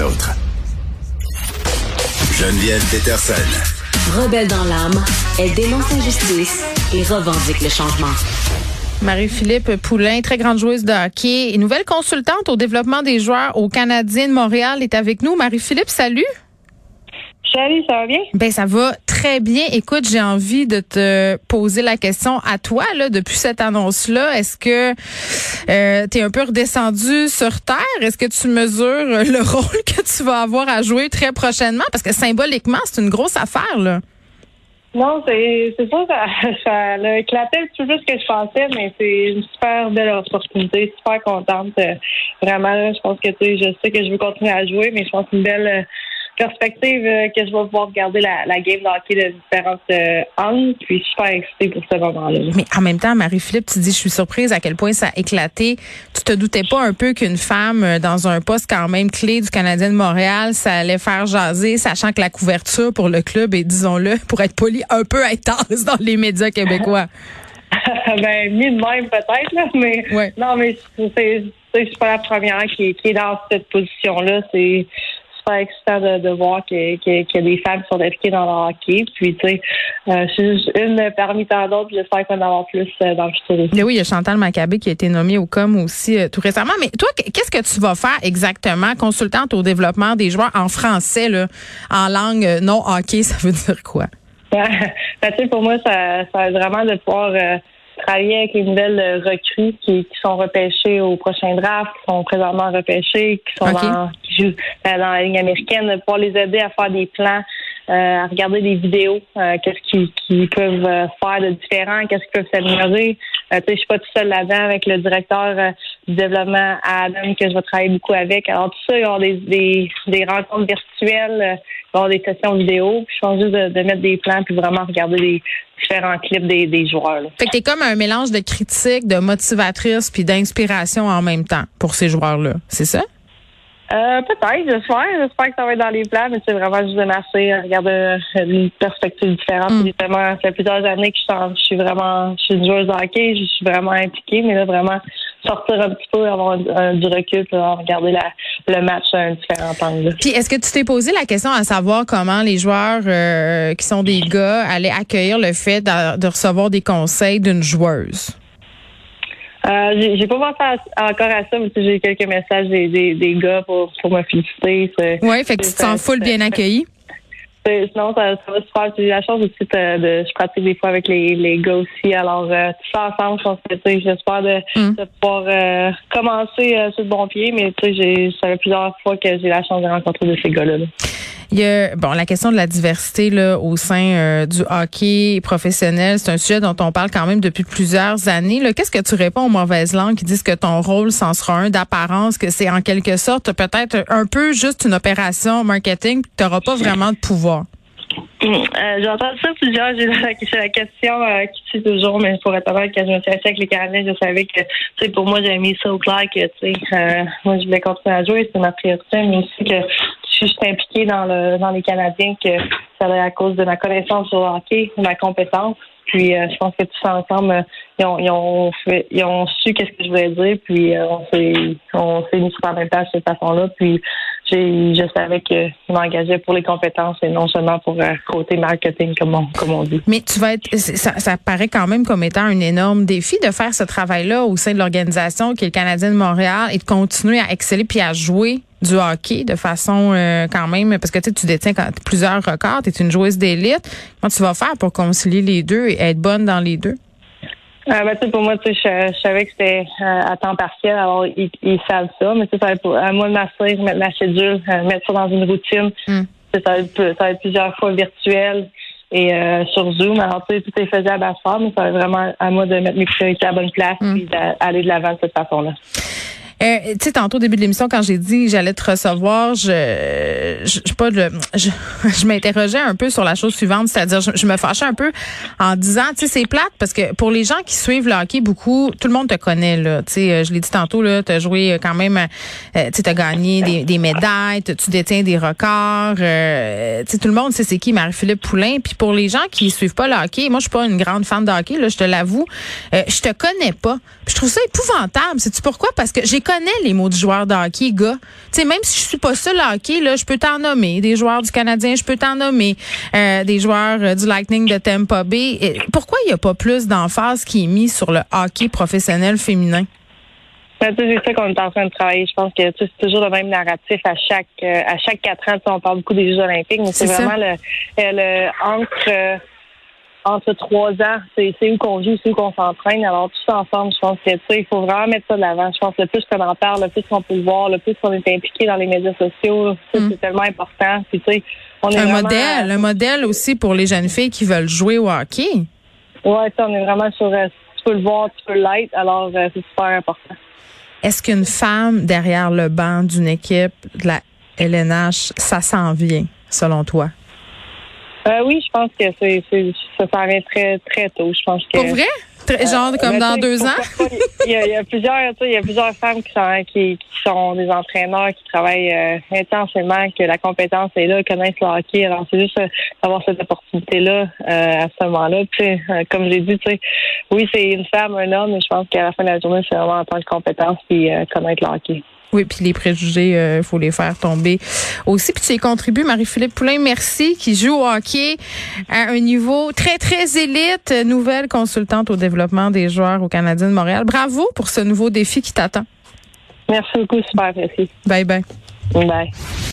les autres. Geneviève Peterson. Rebelle dans l'âme, elle dénonce l'injustice et revendique le changement. Marie-Philippe Poulain, très grande joueuse de hockey et nouvelle consultante au développement des joueurs au Canadien de Montréal, est avec nous. Marie-Philippe, salut. Salut, ça va bien? Ben ça va très bien. Écoute, j'ai envie de te poser la question à toi là depuis cette annonce-là. Est-ce que euh, tu es un peu redescendu sur terre? Est-ce que tu mesures le rôle que tu vas avoir à jouer très prochainement? Parce que symboliquement, c'est une grosse affaire là. Non, c'est ça, ça, ça a éclaté un petit peu plus que je pensais, mais c'est une super belle opportunité, super contente. Euh, vraiment, je pense que tu sais, je sais que je veux continuer à jouer, mais je pense que c'est une belle euh, perspective euh, que je vais pouvoir regarder la, la game d'hockey de différentes euh, angles. Puis je suis super excitée pour ce moment-là. Mais en même temps, Marie-Philippe, tu dis, je suis surprise à quel point ça a éclaté. Tu te doutais pas un peu qu'une femme euh, dans un poste quand même clé du Canadien de Montréal, ça allait faire jaser, sachant que la couverture pour le club est, disons-le, pour être poli, un peu intense dans les médias québécois. ben, mis de même peut-être, là, mais Ouais. non, mais c'est c'est- je suis pas la première qui, qui est dans cette position-là. C'est super excitant de, de voir que- que- a des femmes sont impliquées dans le hockey. Puis, tu sais, euh, je suis juste une parmi tant d'autres. J'espère qu'on en avoir plus euh, dans le futur. aussi. Mais oui, il y a Chantal Maccabé qui a été nommée au COM aussi euh, tout récemment. Mais toi, qu'est-ce que tu vas faire exactement, consultante au développement des joueurs en français, là, en langue euh, non hockey, ça veut dire quoi? Ben, tu sais, pour moi, ça, ça va être vraiment de pouvoir euh, travailler avec les nouvelles euh, recrues qui, qui sont repêchées au prochain draft, qui sont présentement repêchées, qui sont dans, qui jouent euh, dans la ligne américaine, pouvoir les aider à faire des plans, euh, à regarder des vidéos, euh, qu'est-ce qu'ils peuvent euh, faire de différent, qu'est-ce qu'ils peuvent s'améliorer. Euh, tu sais, je suis pas tout seul là-dedans avec le directeur du développement Adam que je vais travailler beaucoup avec. Alors tout ça, il va y avoir des, des, des rencontres virtuelles, euh, il va y avoir des sessions vidéo. Puis je pense juste de, de mettre des plans puis vraiment regarder les différents clips des, des joueurs. là. Fait que t'es comme un mélange de critique, de motivatrice puis d'inspiration en même temps pour ces joueurs-là. C'est ça? Euh, peut-être, j'espère. J'espère que ça va être dans les plans, mais c'est vraiment juste de marcher, regarder une perspective différente. Mm. Évidemment, ça fait plusieurs années que je suis, en- je suis vraiment, je suis une joueuse de hockey, je suis vraiment impliquée, mais là, vraiment, sortir un petit peu, avoir un- un- du recul, regarder la, le match à un différent angle. Puis est-ce que tu t'es posé la question à savoir comment les joueurs euh, qui sont des gars allaient accueillir le fait de, de recevoir des conseils d'une joueuse? Euh, j'ai j'ai pas pensé à- encore à ça, mais j'ai eu quelques messages des, des, des gars pour, pour me féliciter. Oui, fait que tu te sens full bien accueilli. Sinon, ça, ça va super. J'ai eu la chance aussi de, de- je pratique des fois avec les, les gars aussi. Alors, euh, tout ça ensemble, je pense que, tu sais, j'espère de, Mm. de pouvoir euh, commencer euh, sur le bon pied. Mais tu sais, j'ai- ça fait plusieurs fois que j'ai la chance de rencontrer de ces gars-là. là. Il y a bon la question de la diversité là au sein euh, du hockey professionnel, c'est un sujet dont on parle quand même depuis plusieurs années. là. Qu'est-ce que tu réponds aux mauvaises langues qui disent que ton rôle c'en sera un d'apparence, que c'est en quelque sorte peut-être un peu juste une opération marketing, tu n'auras pas vraiment de pouvoir? Euh, J'entends ça plusieurs. C'est la question euh, qui tue toujours, mais pour être honnête, quand je me suis assise avec les Canadiens, je savais que, tu sais, pour moi, j'avais mis ça au clair que, tu sais, euh, moi, je voulais continuer à jouer, c'est ma priorité, mais aussi que je impliquée dans le dans les Canadiens, que ça va à cause de ma connaissance sur le hockey, ma compétence. Puis, euh, je pense que tous ensemble, ils ont, ils ont, fait, ils ont su qu'est-ce que je voulais dire, puis euh, on s'est on s'est mis sur la même page de cette façon-là. Puis, je savais qu'ils m'engageaient pour les compétences et non seulement pour euh, côté marketing, comme on, comme on dit. Mais tu vas être, ça, ça paraît quand même comme étant un énorme défi de faire ce travail-là au sein de l'organisation qui est le Canadien de Montréal et de continuer à exceller puis à jouer du hockey de façon euh, quand même parce que tu détiens quand- plusieurs records, tu es une joueuse d'élite. Comment tu vas faire pour concilier les deux et être bonne dans les deux? Euh, ben, pour moi, je, je savais que c'était euh, à temps partiel, alors ils, ils savent ça, mais ça va être à moi de m'assurer, mettre ma chédule, euh, mettre ça dans une routine. Mm. Ça, va être, ça va être plusieurs fois virtuel et sur Zoom. Alors, tu sais, tout est faisable à faire, mais ça va être vraiment à moi de mettre mes priorités à la bonne place Mm. et d'aller de l'avant de cette façon-là. Euh, tu sais, tantôt au début de l'émission, quand j'ai dit j'allais te recevoir, je, je, je, pas je, je m'interrogeais un peu sur la chose suivante, c'est-à-dire je, je me fâchais un peu en disant, tu sais, c'est plate parce que pour les gens qui suivent le hockey beaucoup, tout le monde te connaît là. Tu sais, euh, je l'ai dit tantôt là, t'as joué quand même, euh, tu t'as gagné des, des médailles, tu détiens des records. euh, tu sais, tout le monde sait c'est qui Marie-Philippe Poulain. Puis pour les gens qui suivent pas le hockey, moi je suis pas une grande fan de hockey là, je te l'avoue, euh, je te connais pas. Je trouve ça épouvantable. Sais-tu pourquoi? Parce que connais les mots du joueur de hockey, gars. Tu sais, même si je suis pas ça, le hockey, là, je peux t'en nommer. Des joueurs du Canadien, je peux t'en nommer. Euh, des joueurs euh, du Lightning de Tampa Bay. Et pourquoi il n'y a pas plus d'emphase qui est mise sur le hockey professionnel féminin? Ben, c'est ça qu'on est en train de travailler. Je pense que c'est toujours le même narratif à chaque euh, à chaque quatre ans. On parle beaucoup des Jeux olympiques, mais c'est vraiment le, le entre entre trois ans, c'est où qu'on joue, c'est où qu'on s'entraîne. Alors, tout ensemble, je pense que il faut vraiment mettre ça de l'avant. Je pense que le plus qu'on en parle, le plus qu'on peut le voir, le plus qu'on est impliqué dans les médias sociaux, c'est mm. tellement important. Puis, tu sais, on est un modèle, un modèle aussi pour les jeunes filles qui veulent jouer au hockey. Ouais, on est vraiment sur euh, tu peux le voir, tu peux l'être, alors euh, c'est super important. Est-ce qu'une femme derrière le banc d'une équipe de la LNH, ça s'en vient, selon toi? Euh, oui, je pense que c'est, ça s'en vient très, très tôt. Je pense que. Pour vrai? Euh, genre comme dans deux ans? Il y, a, plusieurs, il y a plusieurs femmes qui sont, qui, sont des entraîneurs, qui travaillent euh, intensément, que la compétence est là, connaissent le hockey. Alors, c'est juste d'avoir cette opportunité-là à ce moment-là. Puis, comme j'ai dit, tu sais, oui, c'est une femme, un homme, mais je pense qu'à la fin de la journée, c'est vraiment en tant que compétence puis connaître le hockey. Oui, puis les préjugés, il euh, faut les faire tomber aussi. Puis tu y contribues, Marie-Philippe Poulain, merci, qui joue au hockey à un niveau très, très élite, nouvelle consultante au développement des joueurs au Canadien de Montréal. Bravo pour ce nouveau défi qui t'attend. Merci beaucoup, super merci. Bye bye. Bye.